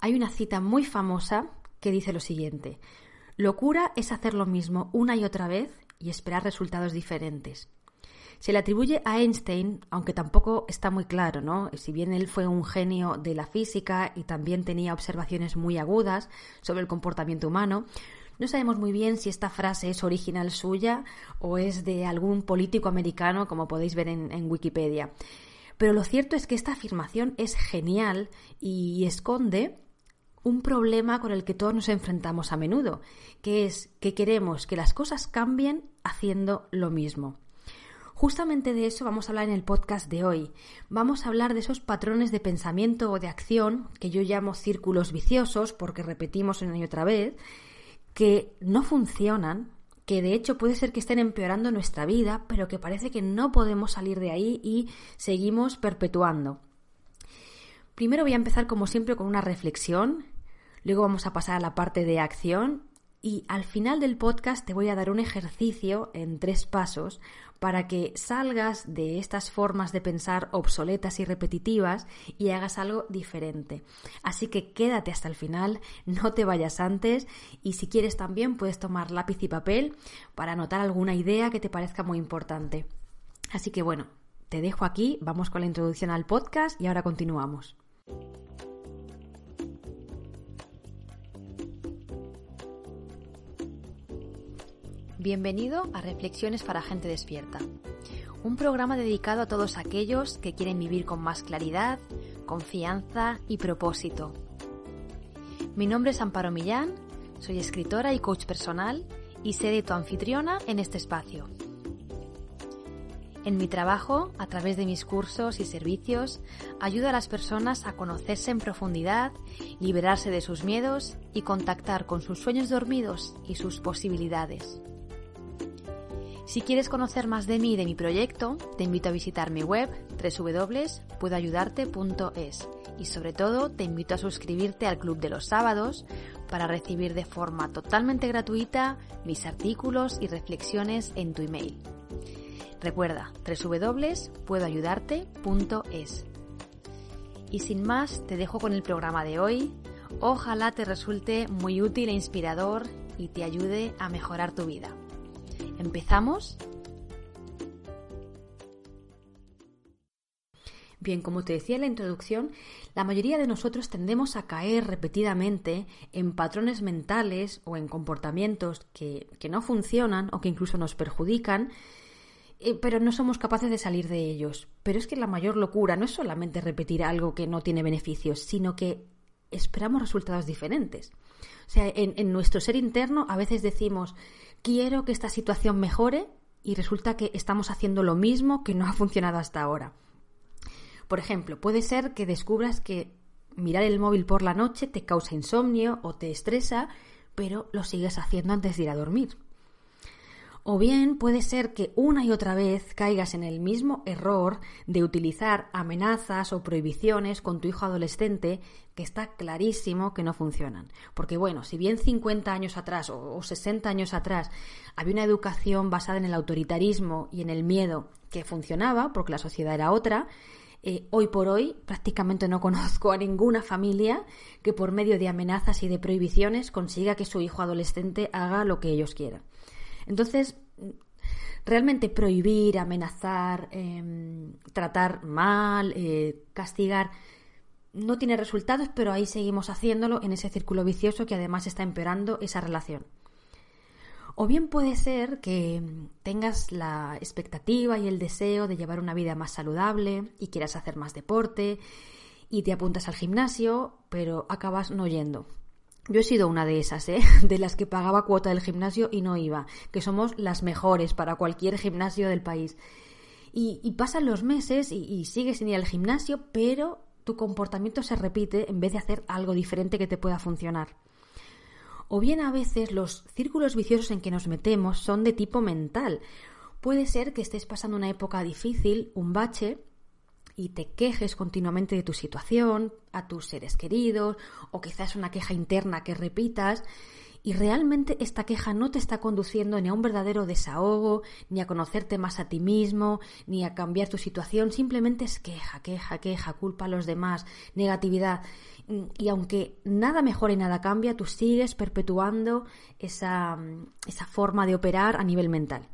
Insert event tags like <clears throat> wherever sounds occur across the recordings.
Hay una cita muy famosa que dice lo siguiente. Locura es hacer lo mismo una y otra vez y esperar resultados diferentes. Se le atribuye a Einstein, aunque tampoco está muy claro, ¿no? Si bien él fue un genio de la física y también tenía observaciones muy agudas sobre el comportamiento humano, no sabemos muy bien si esta frase es original suya o es de algún político americano, como podéis ver en, Wikipedia. Pero lo cierto es que esta afirmación es genial y esconde un problema con el que todos nos enfrentamos a menudo, que es que queremos que las cosas cambien haciendo lo mismo. Justamente de eso vamos a hablar en el podcast de hoy. Vamos a hablar de esos patrones de pensamiento o de acción que yo llamo círculos viciosos porque repetimos una y otra vez, que no funcionan, que de hecho puede ser que estén empeorando nuestra vida, pero que parece que no podemos salir de ahí y seguimos perpetuando. Primero voy a empezar como siempre con una reflexión, luego vamos a pasar a la parte de acción y al final del podcast te voy a dar un ejercicio en tres pasos para que salgas de estas formas de pensar obsoletas y repetitivas y hagas algo diferente. Así que quédate hasta el final, no te vayas antes y si quieres también puedes tomar lápiz y papel para anotar alguna idea que te parezca muy importante. Así que bueno, te dejo aquí, vamos con la introducción al podcast y ahora continuamos. Bienvenido a Reflexiones para Gente Despierta, un programa dedicado a todos aquellos que quieren vivir con más claridad, confianza y propósito. Mi nombre es Amparo Millán, soy escritora y coach personal y seré tu anfitriona en este espacio. En mi trabajo, a través de mis cursos y servicios, ayudo a las personas a conocerse en profundidad, liberarse de sus miedos y contactar con sus sueños dormidos y sus posibilidades. Si quieres conocer más de mí y de mi proyecto, te invito a visitar mi web www.puedoayudarte.es y sobre todo te invito a suscribirte al Club de los Sábados para recibir de forma totalmente gratuita mis artículos y reflexiones en tu email. Recuerda www.puedoayudarte.es. Y sin más, te dejo con el programa de hoy. Ojalá te resulte muy útil e inspirador y te ayude a mejorar tu vida. ¿Empezamos? Bien, como te decía en la introducción, la mayoría de nosotros tendemos a caer repetidamente en patrones mentales o en comportamientos que, no funcionan o que incluso nos perjudican, pero no somos capaces de salir de ellos. Pero es que la mayor locura no es solamente repetir algo que no tiene beneficios, sino que esperamos resultados diferentes. O sea, en nuestro ser interno a veces decimos, quiero que esta situación mejore y resulta que estamos haciendo lo mismo que no ha funcionado hasta ahora. Por ejemplo, puede ser que descubras que mirar el móvil por la noche te causa insomnio o te estresa, pero lo sigues haciendo antes de ir a dormir. O bien puede ser que una y otra vez caigas en el mismo error de utilizar amenazas o prohibiciones con tu hijo adolescente que está clarísimo que no funcionan. Porque bueno, si bien 50 años atrás o 60 años atrás había una educación basada en el autoritarismo y en el miedo que funcionaba, porque la sociedad era otra, eh, hoy por hoy prácticamente no <laughs> conozco a ninguna familia que por medio de amenazas y de prohibiciones consiga que su hijo adolescente haga lo que ellos quieran. Entonces, realmente prohibir, amenazar, em, tratar mal, eh, castigar, no tiene resultados, pero ahí seguimos haciéndolo en ese círculo vicioso que además está empeorando esa relación. O bien puede ser que tengas la expectativa y el deseo de llevar una vida más saludable y quieras hacer más deporte y te apuntas al gimnasio, pero acabas no yendo. Yo he sido una de esas, ¿eh? <laughs> de las que pagaba cuota del gimnasio y no iba, que somos las mejores para cualquier gimnasio del país. Y, pasan los meses y, y sigues sin ir al gimnasio, pero tu comportamiento se repite en vez de hacer algo diferente que te pueda funcionar. O bien a veces los círculos viciosos en que nos metemos son de tipo mental. Puede ser que estés pasando una época difícil, un bache, y te quejes continuamente de tu situación, a tus seres queridos, o quizás una queja interna que repitas, y realmente esta queja no te está conduciendo ni a un verdadero desahogo, ni a conocerte más a ti mismo, ni a cambiar tu situación, simplemente es queja, queja, queja, culpa a los demás, negatividad. Y aunque nada mejora y nada cambia, tú sigues perpetuando esa, esa forma de operar a nivel mental.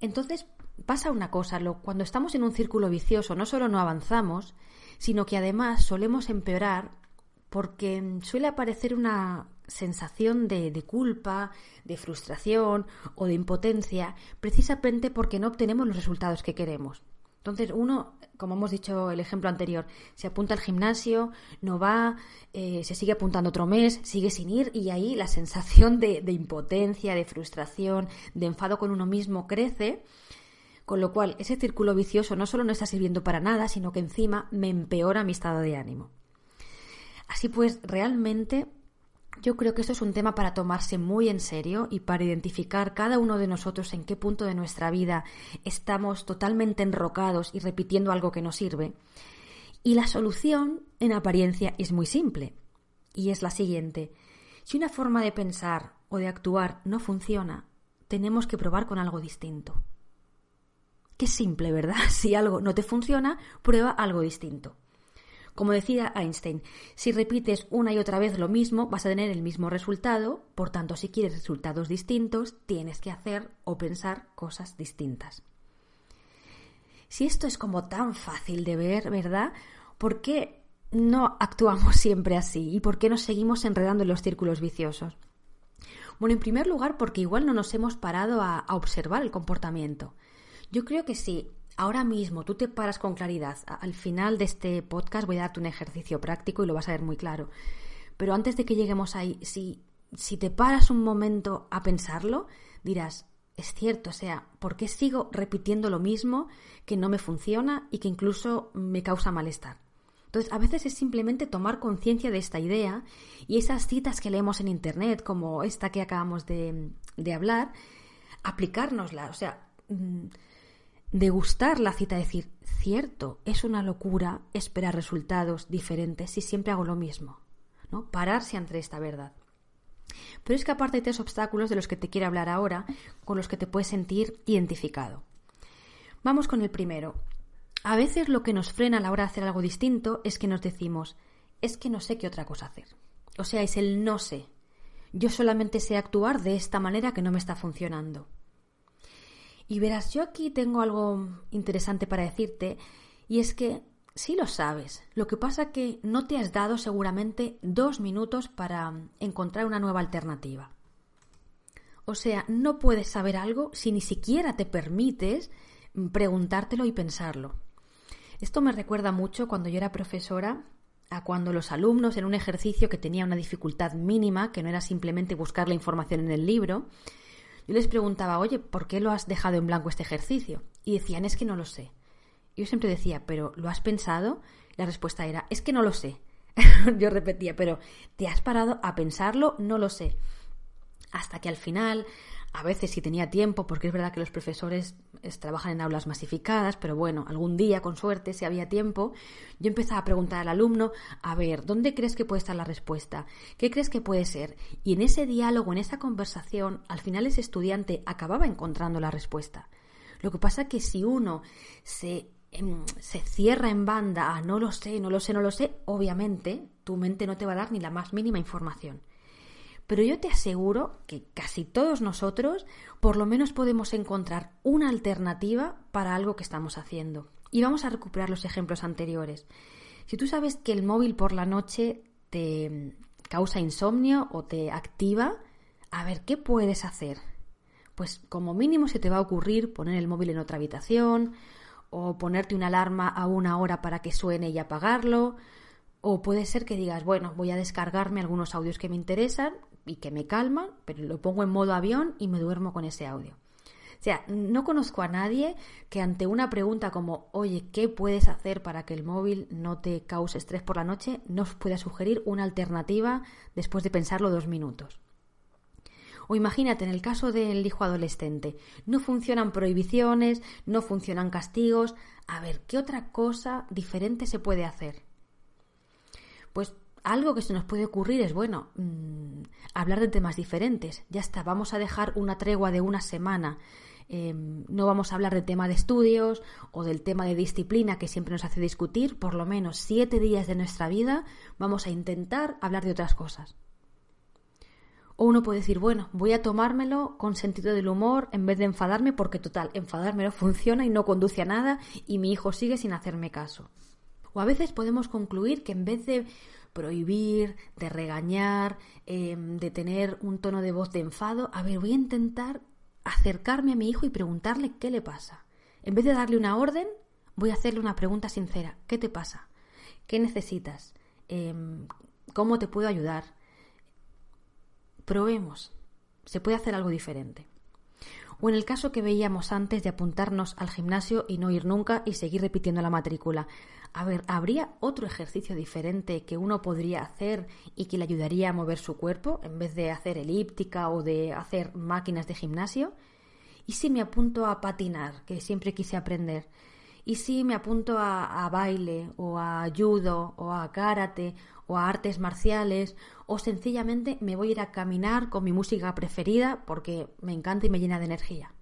Entonces pasa una cosa, cuando estamos en un círculo vicioso no solo no avanzamos, sino que además solemos empeorar porque suele aparecer una sensación de, culpa, de frustración o de impotencia, precisamente porque no obtenemos los resultados que queremos. Entonces uno, como hemos dicho el ejemplo anterior, se apunta al gimnasio, no va, eh, se sigue apuntando otro mes, sigue sin ir y ahí la sensación de, de impotencia, de frustración, de enfado con uno mismo crece, con lo cual ese círculo vicioso no solo no está sirviendo para nada, sino que encima me empeora mi estado de ánimo. Así pues, realmente yo creo que esto es un tema para tomarse muy en serio y para identificar cada uno de nosotros en qué punto de nuestra vida estamos totalmente enrocados y repitiendo algo que no sirve. Y la solución, en apariencia, es muy simple. Y es la siguiente. Si una forma de pensar o de actuar no funciona, tenemos que probar con algo distinto. Qué simple, ¿verdad? <laughs> Si algo no te funciona, prueba algo distinto. Como decía Einstein, si repites una y otra vez lo mismo, vas a tener el mismo resultado, por tanto, si quieres resultados distintos, tienes que hacer o pensar cosas distintas. Si esto es como tan fácil de ver, ¿verdad? ¿Por qué no actuamos <laughs> siempre así? ¿Y por qué nos seguimos enredando en los círculos viciosos? Bueno, en primer lugar, porque igual no nos hemos parado a, observar el comportamiento. Yo creo que sí ahora mismo tú te paras con claridad, al final de este podcast voy a darte un ejercicio práctico y lo vas a ver muy claro. Pero antes de que lleguemos ahí, si, si te paras un momento a pensarlo, dirás, es cierto, o sea, ¿por qué sigo repitiendo lo mismo que no me funciona y que incluso me causa malestar? Entonces, a veces es simplemente tomar conciencia de esta idea y esas citas que leemos en Internet, como esta que acabamos de, de hablar, aplicárnosla. O sea, mm, degustar la cita, decir, cierto, es una locura esperar resultados diferentes si siempre hago lo mismo, ¿no? Pararse ante esta verdad. Pero es que aparte hay tres obstáculos de los que te quiero hablar ahora, con los que te puedes sentir identificado. Vamos con el primero. A veces lo que nos frena a la hora de hacer algo distinto es que nos decimos, es que no sé qué otra cosa hacer. O sea, es el no sé. Yo solamente sé actuar de esta manera que no me está funcionando. Y verás, yo aquí tengo algo interesante para decirte, y es que sí lo sabes. Lo que pasa que no te has dado seguramente dos minutos para encontrar una nueva alternativa. O sea, no puedes saber algo si ni siquiera te permites preguntártelo y pensarlo. Esto me recuerda mucho cuando yo era profesora a cuando los alumnos en un ejercicio que tenía una dificultad mínima, que no era simplemente buscar la información en el libro, yo les preguntaba, oye, ¿por qué lo has dejado en blanco este ejercicio? Y decían, es que no lo sé. Yo siempre decía, ¿pero lo has pensado? La respuesta era, es que no lo sé. <laughs> Yo repetía, pero ¿te has parado a pensarlo? No lo sé. Hasta que al final a veces si tenía tiempo, porque es verdad que los profesores trabajan en aulas masificadas, pero bueno, algún día, con suerte, si había tiempo, yo empezaba a preguntar al alumno, a ver, ¿dónde crees que puede estar la respuesta? ¿Qué crees que puede ser? Y en ese diálogo, en esa conversación, al final ese estudiante acababa encontrando la respuesta. Lo que pasa es que si uno se em, se cierra en banda a no lo sé, no lo sé, no lo sé, obviamente tu mente no te va a dar ni la más mínima información pero yo te aseguro que casi todos nosotros por lo menos podemos encontrar una alternativa para algo que estamos haciendo. Y vamos a recuperar los ejemplos anteriores. Si tú sabes que el móvil por la noche te causa insomnio o te activa, a ver, ¿qué puedes hacer? Pues como mínimo se te va a ocurrir poner el móvil en otra habitación o ponerte una alarma a una hora para que suene y apagarlo. O puede ser que digas, bueno, voy a descargarme algunos audios que me interesan y que me calman, pero lo pongo en modo avión y me duermo con ese audio. O sea, no conozco a nadie que ante una pregunta como, oye, ¿qué puedes hacer para que el móvil no te cause estrés por la noche? nos pueda sugerir una alternativa después de pensarlo dos minutos. O imagínate, en el caso del hijo adolescente, no funcionan prohibiciones, no funcionan castigos. A ver, ¿qué otra cosa diferente se puede hacer? Pues algo que se nos puede ocurrir es, bueno, mm, hablar de temas diferentes. Ya está, vamos a dejar una tregua de una semana. Em, no vamos a hablar del tema de estudios o del tema de disciplina que siempre nos hace discutir. Por lo menos siete días de nuestra vida vamos a intentar hablar de otras cosas. O uno puede decir, bueno, voy a tomármelo con sentido del humor en vez de enfadarme porque total, enfadármelo funciona y no conduce a nada y mi hijo sigue sin hacerme caso. O a veces podemos concluir que en vez de prohibir, de regañar, em, de tener un tono de voz de enfado, a ver, voy a intentar acercarme a mi hijo y preguntarle qué le pasa. En vez de darle una orden, voy a hacerle una pregunta sincera. ¿Qué te pasa? ¿Qué necesitas? Em, ¿Cómo te puedo ayudar? Probemos. Se puede hacer algo diferente. O en el caso que veíamos antes de apuntarnos al gimnasio y no ir nunca y seguir repitiendo la matrícula. A ver, ¿habría otro ejercicio diferente que uno podría hacer y que le ayudaría a mover su cuerpo en vez de hacer elíptica o de hacer máquinas de gimnasio? ¿Y si me apunto a patinar, que siempre quise aprender? ¿Y si me apunto a, a baile o a judo o a karate o a artes marciales o sencillamente me voy a ir a caminar con mi música preferida porque me encanta y me llena de energía.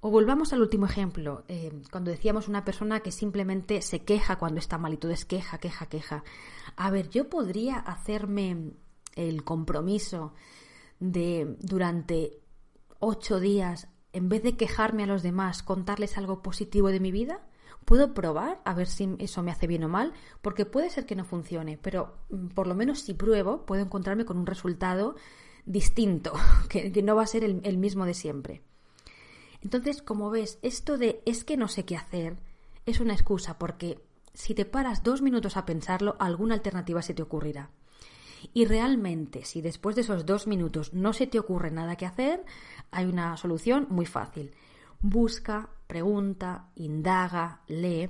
O volvamos al último ejemplo, eh, cuando decíamos una persona que simplemente se queja cuando está mal y todo es queja, queja, queja. A ver, yo podría hacerme el compromiso de durante ocho días, en vez de quejarme a los demás, contarles algo positivo de mi vida. Puedo probar a ver si eso me hace bien o mal, porque puede ser que no funcione, pero mm, por lo menos si pruebo puedo encontrarme con un resultado distinto, <laughs> que, no va a ser el, mismo de siempre. Entonces, como ves, esto de es que no sé qué hacer es una excusa, porque si te paras dos minutos a pensarlo, alguna alternativa se te ocurrirá. Y realmente, si después de esos dos minutos no se te ocurre nada que hacer, hay una solución muy fácil busca, pregunta, indaga, lee.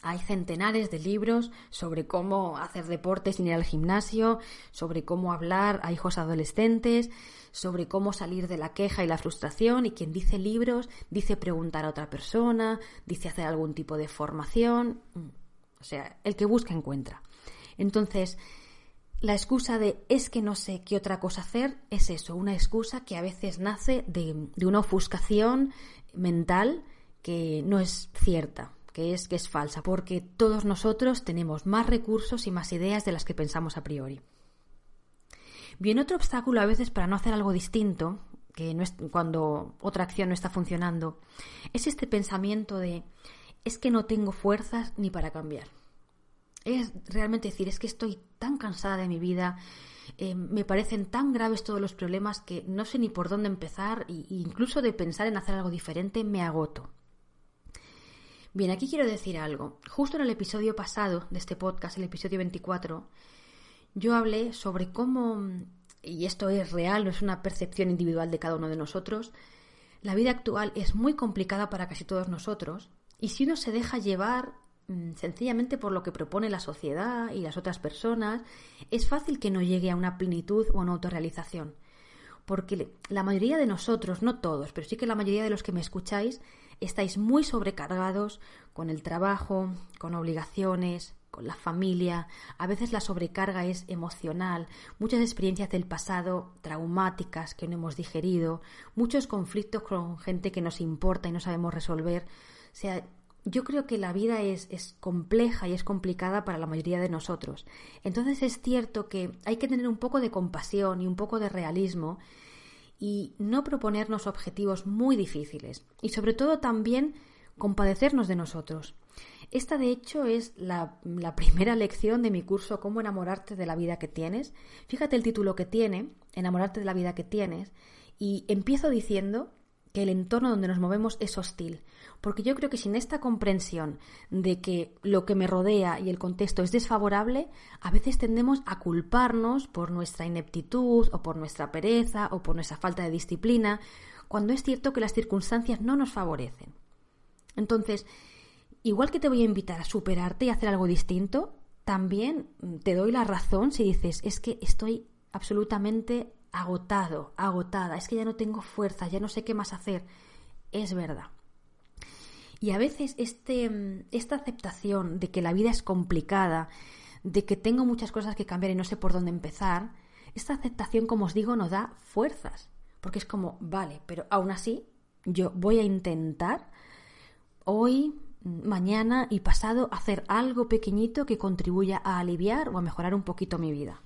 Hay centenares de libros sobre cómo hacer deporte sin ir al gimnasio, sobre cómo hablar a hijos adolescentes, sobre cómo salir de la queja y la frustración y quien dice libros dice preguntar a otra persona, dice hacer algún tipo de formación. Mm, o sea, el que busca encuentra. Entonces, la excusa de es que no sé qué otra cosa hacer es eso, una excusa que a veces nace de, de una ofuscación mental que no es cierta, que es que es falsa, porque todos nosotros tenemos más recursos y más ideas de las que pensamos a priori. Bien, otro obstáculo a veces para no hacer algo distinto, que no es cuando otra acción no está funcionando, es este pensamiento de es que no tengo fuerzas ni para cambiar. Es realmente decir, es que estoy tan cansada de mi vida, eh, me parecen tan graves todos los problemas que no sé ni por dónde empezar e incluso de pensar en hacer algo diferente me agoto. Bien, aquí quiero decir algo. Justo en el episodio pasado de este podcast, el episodio 24, yo hablé sobre cómo, y esto es real, no es una percepción individual de cada uno de nosotros, la vida actual es muy complicada para casi todos nosotros, y si uno se deja llevar Mm, sencillamente por lo que propone la sociedad y las otras personas, es fácil que no llegue a una plenitud o a una autorrealización. Porque la mayoría de nosotros, no todos, pero sí que la mayoría de los que me escucháis, estáis muy sobrecargados con el trabajo, con obligaciones, con la familia. A veces la sobrecarga es emocional, muchas experiencias del pasado traumáticas que no hemos digerido, muchos conflictos con gente que nos importa y no sabemos resolver. O sea, yo creo que la vida es, es, compleja y es complicada para la mayoría de nosotros. Entonces es cierto que hay que tener un poco de compasión y un poco de realismo y no proponernos objetivos muy difíciles. Y sobre todo también compadecernos de nosotros. Esta de hecho es la, la primera <laughs> lección de mi curso Cómo enamorarte de la vida que tienes. Fíjate el título que tiene, Enamorarte de la vida que tienes. Y empiezo diciendo que el entorno donde nos movemos es hostil. Porque yo creo que sin esta comprensión de que lo que me rodea y el contexto es desfavorable, a veces tendemos a culparnos por nuestra ineptitud o por nuestra pereza o por nuestra falta de disciplina, cuando es cierto que las circunstancias no nos favorecen. Entonces, igual que te voy a invitar a superarte y hacer algo distinto, también te doy la razón si dices, es que estoy absolutamente agotado, agotada, es que ya no tengo fuerza, ya no sé qué más hacer. Es verdad. Y a veces este, esta aceptación de que la vida es complicada, de que tengo muchas cosas que cambiar y no sé por dónde empezar, esta aceptación, como os digo, nos da fuerzas. Porque es como, vale, pero aún así yo voy a intentar hoy, mañana y pasado hacer algo pequeñito que contribuya a aliviar o a mejorar un poquito mi vida.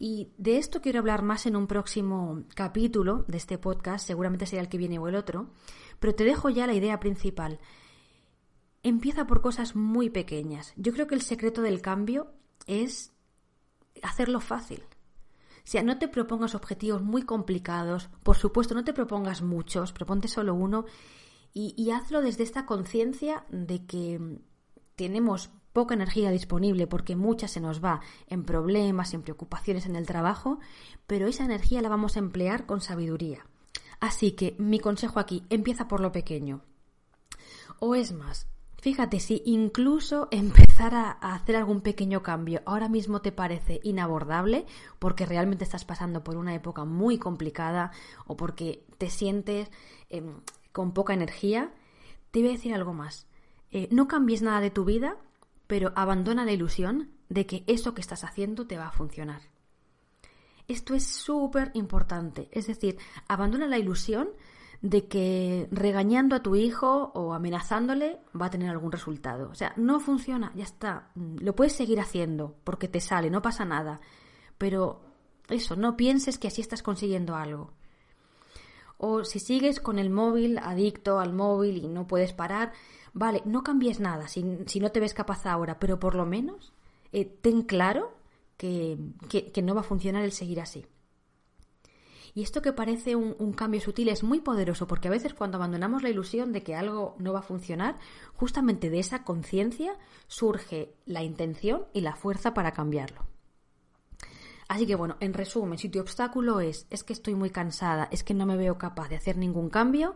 Y de esto quiero hablar más en un próximo capítulo de este podcast, seguramente será el que viene o el otro, pero te dejo ya la idea principal. Empieza por cosas muy pequeñas. Yo creo que el secreto del cambio es hacerlo fácil. O sea, no te propongas objetivos muy complicados, por supuesto, no te propongas muchos, proponte solo uno y, y hazlo desde esta conciencia de que tenemos poca energía disponible porque mucha se nos va en problemas, en preocupaciones en el trabajo, pero esa energía la vamos a emplear con sabiduría. Así que mi consejo aquí, empieza por lo pequeño. O es más, fíjate si incluso <laughs> empezar a, hacer algún pequeño cambio ahora mismo te parece inabordable porque realmente estás pasando por una época muy complicada o porque te sientes em, con poca energía, te voy a decir algo más. Eh, no cambies nada de tu vida, pero abandona la ilusión de que eso que estás haciendo te va a funcionar. Esto es súper importante. Es decir, abandona la ilusión de que regañando a tu hijo o amenazándole va a tener algún resultado. O sea, no funciona, ya está. Lo puedes seguir haciendo porque te sale, no pasa nada. Pero eso, no pienses que así estás consiguiendo algo. O si sigues con el móvil, adicto al móvil y no puedes parar, vale, no cambies nada si, no te ves capaz ahora, pero por lo menos eh, ten claro que, no va a funcionar el seguir así. Y esto que parece un, un, cambio sutil es muy poderoso porque a veces cuando abandonamos la ilusión de que algo no va a funcionar, justamente de esa conciencia surge la intención y la fuerza para cambiarlo. Así que bueno, en resumen, si tu obstáculo es es que estoy muy cansada, es que no me veo capaz de hacer ningún cambio,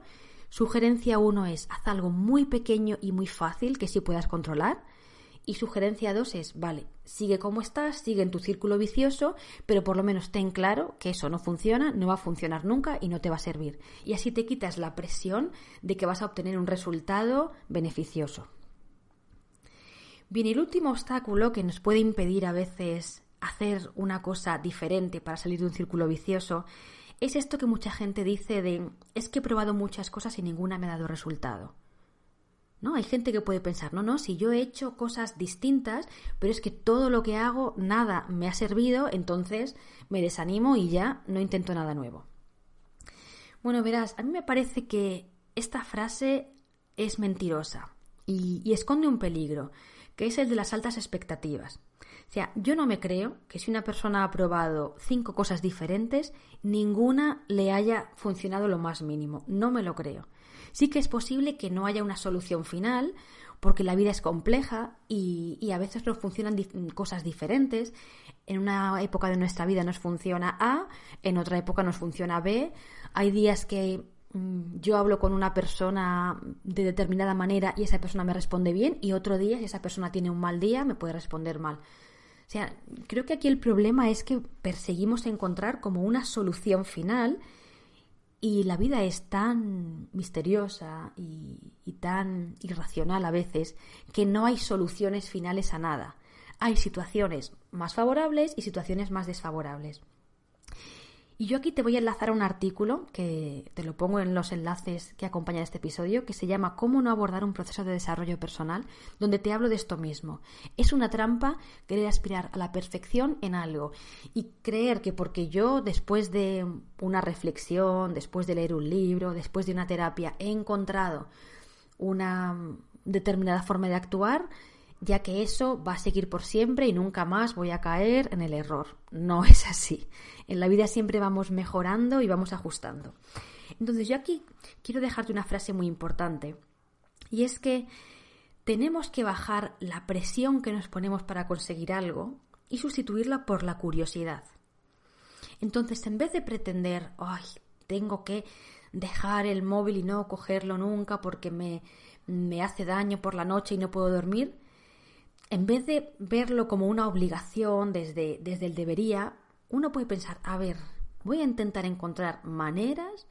sugerencia uno es haz algo muy pequeño y muy fácil que sí puedas controlar y sugerencia dos es, vale, sigue como estás, sigue en tu círculo vicioso, pero por lo menos ten claro que eso no funciona, no va a funcionar nunca y no te va a servir. Y así te quitas la presión de que vas a obtener un resultado beneficioso. Bien, el último obstáculo que nos puede impedir a veces hacer una cosa diferente para salir de un círculo vicioso es esto que mucha gente dice de es que he probado muchas cosas y ninguna me ha dado resultado. ¿No? Hay gente que puede pensar, no, no, si yo he hecho cosas distintas, pero es que todo lo que hago, nada me ha servido, entonces me desanimo y ya no intento nada nuevo. Bueno, verás, a mí me parece que esta frase es mentirosa y, y esconde un peligro, que es el de las altas expectativas. O sea, yo no me creo que si una persona ha probado cinco cosas diferentes, ninguna le haya funcionado lo más mínimo. No me lo creo. Sí que es posible que no haya una solución final, porque la vida es compleja y, a veces nos funcionan cosas diferentes. En una época de nuestra vida nos funciona A, en otra época nos funciona B. Hay días que mm, yo hablo con una persona de determinada manera y esa persona me responde bien y otro día si esa persona tiene un mal día me puede responder mal. Sea, creo que aquí el problema es que perseguimos encontrar como una solución final y la vida es tan misteriosa y, tan irracional a veces que no hay soluciones finales a nada. Hay situaciones más favorables y situaciones más desfavorables. Y yo aquí te voy a enlazar un artículo que te lo pongo en los enlaces que acompañan este episodio, que se llama Cómo no abordar un proceso de desarrollo personal, donde te hablo de esto mismo. Es una trampa querer aspirar a la perfección en algo y creer que porque yo después de una reflexión, después de leer un libro, después de una terapia, he encontrado una determinada forma de actuar, ya que eso va a seguir por siempre y nunca más voy a caer en el error. No es así. En la vida siempre vamos mejorando y vamos ajustando. Entonces yo aquí quiero dejarte una frase muy importante y es que tenemos que bajar la presión que nos ponemos para conseguir algo y sustituirla por la curiosidad. Entonces, en vez de pretender, ay, tengo que dejar el móvil y no cogerlo nunca porque me, me hace daño por la noche y no puedo dormir, en vez de verlo como una obligación desde, desde el debería, uno puede pensar, a ver, voy a intentar encontrar maneras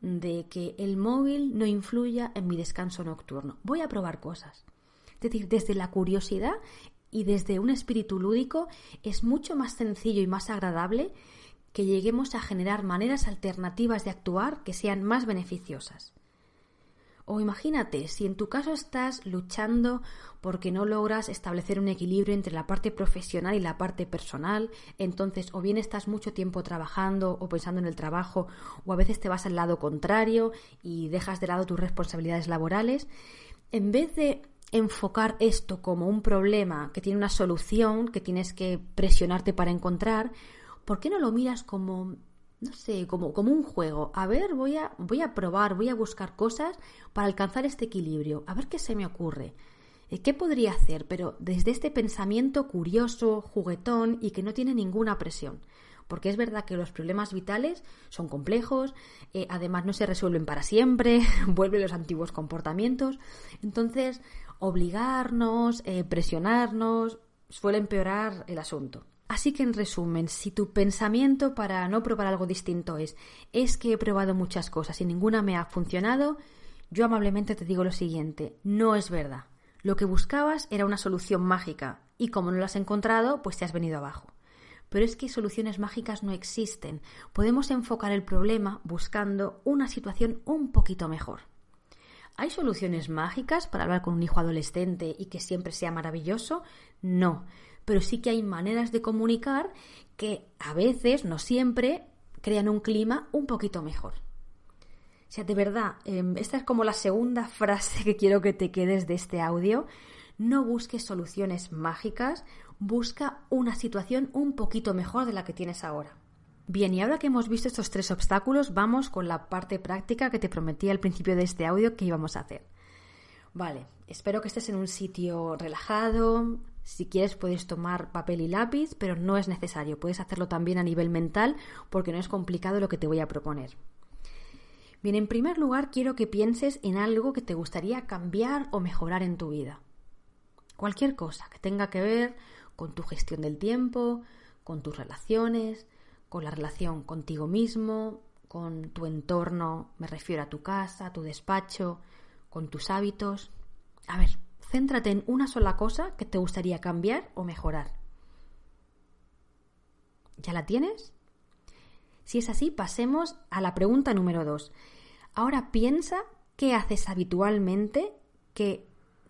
de que el móvil no influya en mi descanso nocturno. Voy a probar cosas. Es decir, desde la curiosidad y desde un espíritu lúdico es mucho más sencillo y más agradable que lleguemos a generar maneras alternativas de actuar que sean más beneficiosas. O imagínate, si en tu caso estás luchando porque no logras establecer un equilibrio entre la parte profesional y la parte personal, entonces o bien estás mucho tiempo trabajando o pensando en el trabajo, o a veces te vas al lado contrario y dejas de lado tus responsabilidades laborales, en vez de enfocar esto como un problema que tiene una solución que tienes que presionarte para encontrar, ¿por qué no lo miras como no sé, como, como un juego. A ver, voy a, voy a probar, voy a buscar cosas para alcanzar este equilibrio. A ver qué se me ocurre. Eh, ¿Qué podría hacer? Pero desde este pensamiento curioso, juguetón y que no tiene ninguna presión. Porque es verdad que los problemas vitales son complejos, eh, además no se resuelven para siempre, <laughs> vuelven los antiguos comportamientos. Entonces, obligarnos, eh, presionarnos, suele empeorar el asunto. Así que en resumen, si tu pensamiento para no probar algo distinto es es que he probado muchas cosas y ninguna me ha funcionado, yo amablemente te digo lo siguiente, no es verdad. Lo que buscabas era una solución mágica y como no la has encontrado, pues te has venido abajo. Pero es que soluciones mágicas no existen. Podemos enfocar el problema buscando una situación un poquito mejor. ¿Hay soluciones mágicas para hablar con un hijo adolescente y que siempre sea maravilloso? No pero sí que hay maneras de comunicar que a veces, no siempre, crean un clima un poquito mejor. O sea, de verdad, em, esta es como la segunda <laughs> frase que quiero que te quedes de este audio. No busques soluciones mágicas, busca una situación un poquito mejor de la que tienes ahora. Bien, y ahora que hemos visto estos tres obstáculos, vamos con la parte práctica que te prometí al principio de este audio que íbamos a hacer. Vale, espero que estés en un sitio relajado, si quieres puedes tomar papel y lápiz, pero no es necesario. Puedes hacerlo también a nivel mental porque no es complicado lo que te voy a proponer. Bien, en primer lugar quiero que pienses en algo que te gustaría cambiar o mejorar en tu vida. Cualquier cosa que tenga que ver con tu gestión del tiempo, con tus relaciones, con la relación contigo mismo, con tu entorno, me refiero a tu casa, a tu despacho, con tus hábitos. A ver, Céntrate en una sola cosa que te gustaría cambiar o mejorar. ¿Ya la tienes? Si es así, pasemos a la pregunta número dos. Ahora piensa qué haces habitualmente que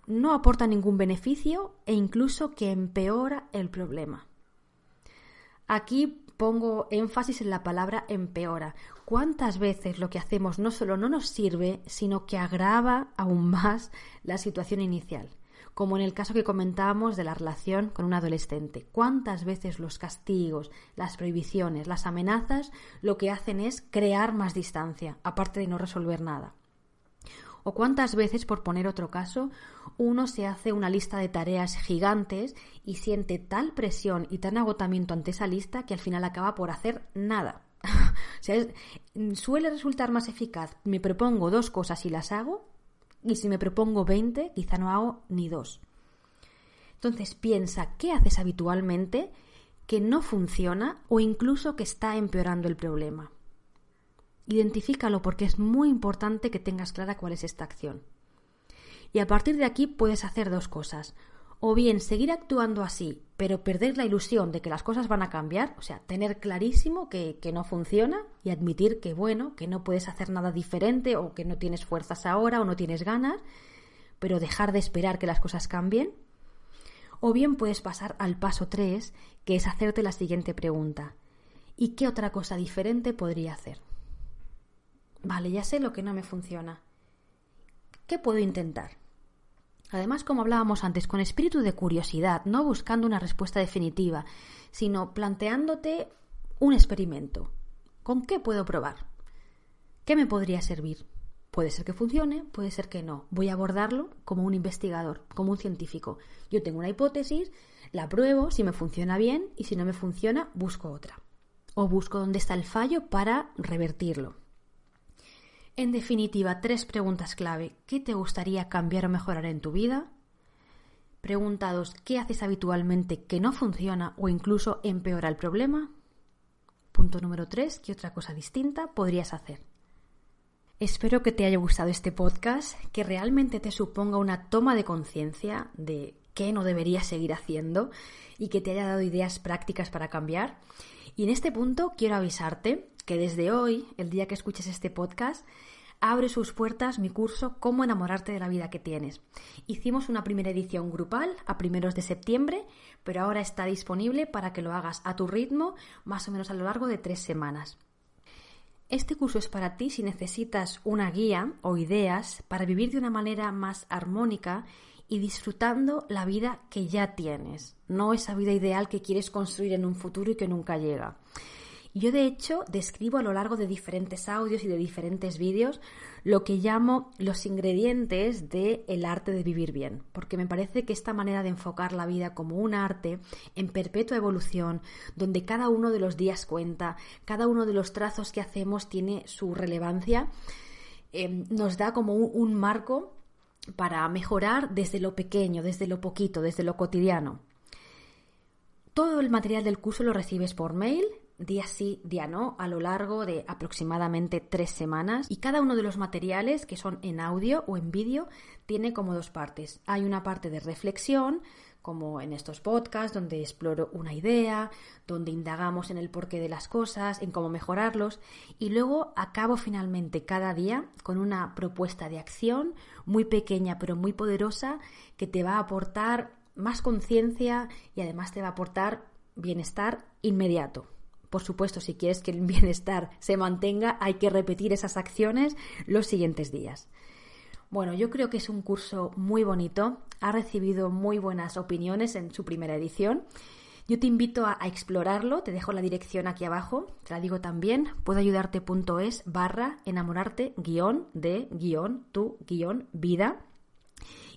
no aporta ningún beneficio e incluso que empeora el problema. Aquí pongo énfasis en la palabra empeora. ¿Cuántas veces lo que hacemos no solo no nos sirve, sino que agrava aún más la situación inicial? Como en el caso que comentábamos de la relación con un adolescente. ¿Cuántas veces los castigos, las prohibiciones, las amenazas lo que hacen es crear más distancia, aparte de no resolver nada? O cuántas veces, por poner otro caso, uno se hace una lista de tareas gigantes y siente tal presión y tan agotamiento ante esa lista que al final acaba por hacer nada. <laughs> suele resultar más eficaz. Me propongo dos cosas y las hago, y si me propongo 20, quizá no hago ni dos. Entonces piensa qué haces habitualmente que no funciona o incluso que está empeorando el problema. Identifícalo porque es muy importante que tengas clara cuál es esta acción. Y a partir de aquí puedes hacer dos cosas. O bien seguir actuando así, pero perder la ilusión de que las cosas van a cambiar, o sea, tener clarísimo que, no funciona y admitir que, bueno, que no puedes hacer nada diferente o que no tienes fuerzas ahora o no tienes ganas, pero dejar de esperar que las cosas cambien. O bien puedes pasar al paso 3, que es hacerte la siguiente pregunta. ¿Y qué otra cosa diferente podría hacer? Vale, ya sé lo que no me funciona. ¿Qué puedo intentar? Además, como hablábamos antes, con espíritu de curiosidad, no buscando una respuesta definitiva, sino planteándote un experimento. ¿Con qué puedo probar? ¿Qué me podría servir? Puede ser que funcione, puede ser que no. Voy a abordarlo como un investigador, como un científico. Yo tengo una hipótesis, la pruebo, si me funciona bien y si no me funciona, busco otra. O busco dónde está el fallo para revertirlo. En definitiva, tres preguntas clave. ¿Qué te gustaría cambiar o mejorar en tu vida? Pregunta dos, ¿qué haces habitualmente que no funciona o incluso empeora el problema? Punto número tres, ¿qué otra cosa distinta podrías hacer? Espero que te haya gustado este podcast, que realmente te suponga una toma de conciencia de qué no deberías seguir haciendo y que te haya dado ideas prácticas para cambiar. Y en este punto quiero avisarte que desde hoy, el día que escuches este podcast, abre sus puertas mi curso Cómo enamorarte de la vida que tienes. Hicimos una primera edición grupal a primeros de septiembre, pero ahora está disponible para que lo hagas a tu ritmo, más o menos a lo largo de tres semanas. Este curso es para ti si necesitas una guía o ideas para vivir de una manera más armónica y disfrutando la vida que ya tienes, no esa vida ideal que quieres construir en un futuro y que nunca llega. Yo de hecho describo a lo largo de diferentes audios y de diferentes vídeos lo que llamo los ingredientes del el arte de vivir bien, porque me parece que esta manera de enfocar la vida como un arte en perpetua evolución, donde cada uno de los días cuenta, cada uno de los trazos que hacemos tiene su relevancia, eh, nos da como un marco para mejorar desde lo pequeño, desde lo poquito, desde lo cotidiano. Todo el material del curso lo recibes por mail día sí, día no, a lo largo de aproximadamente tres semanas. Y cada uno de los materiales, que son en audio o en vídeo, tiene como dos partes. Hay una parte de reflexión, como en estos podcasts, donde exploro una idea, donde indagamos en el porqué de las cosas, en cómo mejorarlos, y luego acabo finalmente cada día con una propuesta de acción muy pequeña pero muy poderosa que te va a aportar más conciencia y además te va a aportar bienestar inmediato. Por supuesto, si quieres que el bienestar se mantenga, hay que repetir esas acciones los siguientes días. Bueno, yo creo que es un curso muy bonito, ha recibido muy buenas opiniones en su primera edición. Yo te invito a, explorarlo, te dejo la dirección aquí abajo, te la digo también, puedoayudarte.es barra enamorarte guion de guion tu guion vida.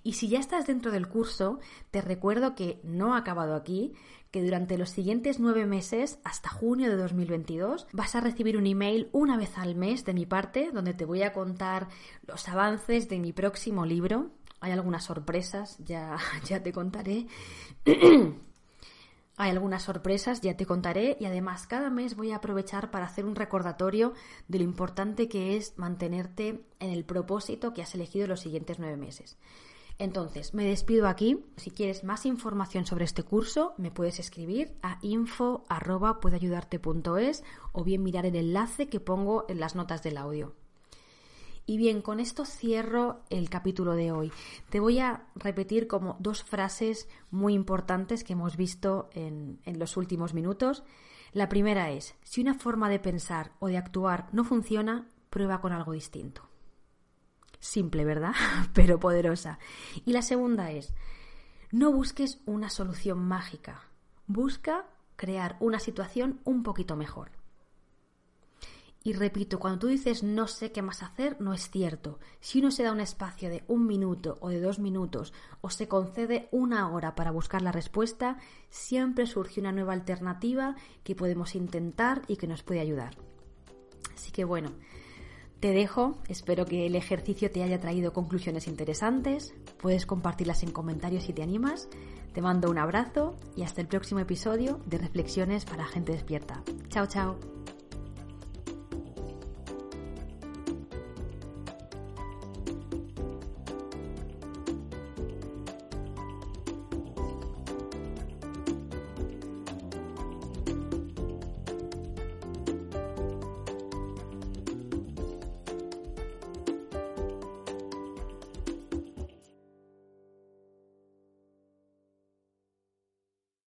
Y si ya estás dentro del curso, te recuerdo que no ha acabado aquí, que durante los siguientes nueve meses, hasta junio de 2022, vas a recibir un email una vez al mes de mi parte, donde te voy a contar los avances de mi próximo libro. Hay algunas sorpresas, ya, <laughs> ya te contaré. <clears throat> Hay algunas sorpresas, ya te contaré, y además cada mes voy a aprovechar para hacer un recordatorio de lo importante que es mantenerte en el propósito que has elegido los siguientes nueve meses. Entonces, me despido aquí. Si quieres más información sobre este curso, me puedes escribir a info.puedoayudarte.es o bien mirar el enlace que pongo en las notas del audio. Y bien, con esto cierro el capítulo de hoy. Te voy a repetir como dos frases muy importantes que hemos visto en, en los últimos minutos. La primera es, si una forma de pensar o de actuar no funciona, prueba con algo distinto. Simple, ¿verdad? <laughs> Pero poderosa. Y la segunda es, no busques una solución mágica, busca crear una situación un poquito mejor. Y repito, cuando tú dices no sé qué más hacer, no es cierto. Si uno se da un espacio de un minuto o de dos minutos o se concede una hora para buscar la respuesta, siempre surge una nueva alternativa que podemos intentar y que nos puede ayudar. Así que bueno, te dejo, espero que el ejercicio te haya traído conclusiones interesantes, puedes compartirlas en comentarios si te animas, te mando un abrazo y hasta el próximo episodio de Reflexiones para Gente Despierta. Chao, chao.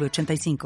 85